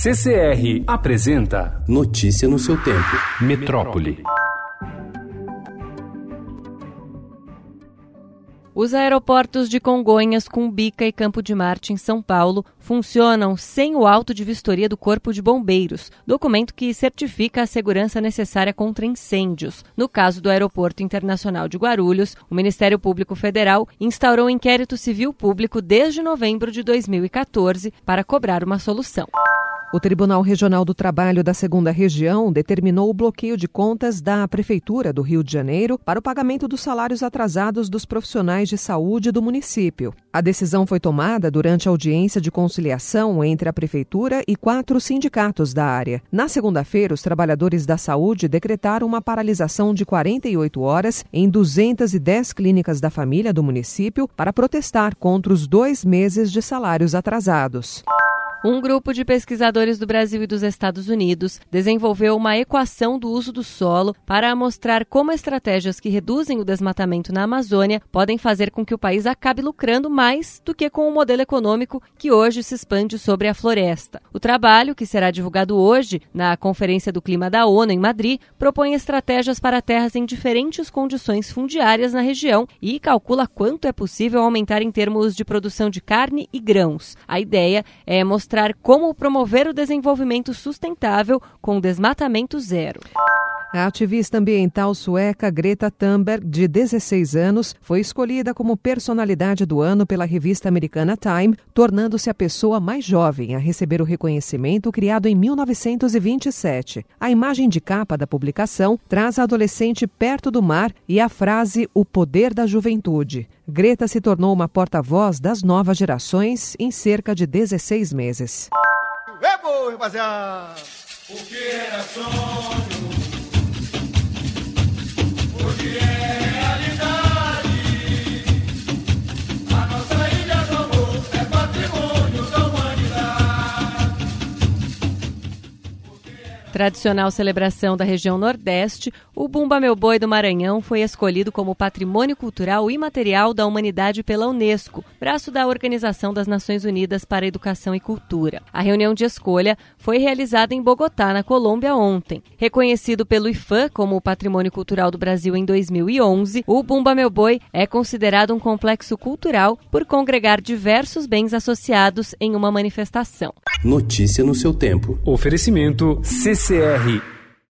CCR apresenta Notícia no seu tempo. Metrópole. Os aeroportos de Congonhas, Cumbica e Campo de Marte, em São Paulo, funcionam sem o auto de vistoria do Corpo de Bombeiros, documento que certifica a segurança necessária contra incêndios. No caso do Aeroporto Internacional de Guarulhos, o Ministério Público Federal instaurou um inquérito civil público desde novembro de 2014 para cobrar uma solução. O Tribunal Regional do Trabalho da Segunda Região determinou o bloqueio de contas da Prefeitura do Rio de Janeiro para o pagamento dos salários atrasados dos profissionais de saúde do município. A decisão foi tomada durante a audiência de conciliação entre a Prefeitura e quatro sindicatos da área. Na segunda-feira, os trabalhadores da saúde decretaram uma paralisação de 48 horas em 210 clínicas da família do município para protestar contra os dois meses de salários atrasados. Um grupo de pesquisadores do Brasil e dos Estados Unidos desenvolveu uma equação do uso do solo para mostrar como estratégias que reduzem o desmatamento na Amazônia podem fazer com que o país acabe lucrando mais do que com o modelo econômico que hoje se expande sobre a floresta. O trabalho, que será divulgado hoje na Conferência do Clima da ONU em Madrid, propõe estratégias para terras em diferentes condições fundiárias na região e calcula quanto é possível aumentar em termos de produção de carne e grãos. A ideia é mostrar mostrar como promover o desenvolvimento sustentável com desmatamento zero. A ativista ambiental sueca Greta Thunberg, de 16 anos, foi escolhida como personalidade do ano pela revista americana Time, tornando-se a pessoa mais jovem a receber o reconhecimento criado em 1927. A imagem de capa da publicação traz a adolescente perto do mar e a frase O poder da juventude. Greta se tornou uma porta-voz das novas gerações em cerca de 16 meses. Ebo, rapaziada! O que era? Tradicional celebração da região Nordeste, o Bumba Meu Boi do Maranhão foi escolhido como Patrimônio Cultural Imaterial da Humanidade pela Unesco, braço da Organização das Nações Unidas para a Educação e Cultura. A reunião de escolha foi realizada em Bogotá, na Colômbia, ontem. Reconhecido pelo IFAM como o Patrimônio Cultural do Brasil em 2011, o Bumba Meu Boi é considerado um complexo cultural por congregar diversos bens associados em uma manifestação. Notícia no seu tempo. Oferecimento CCR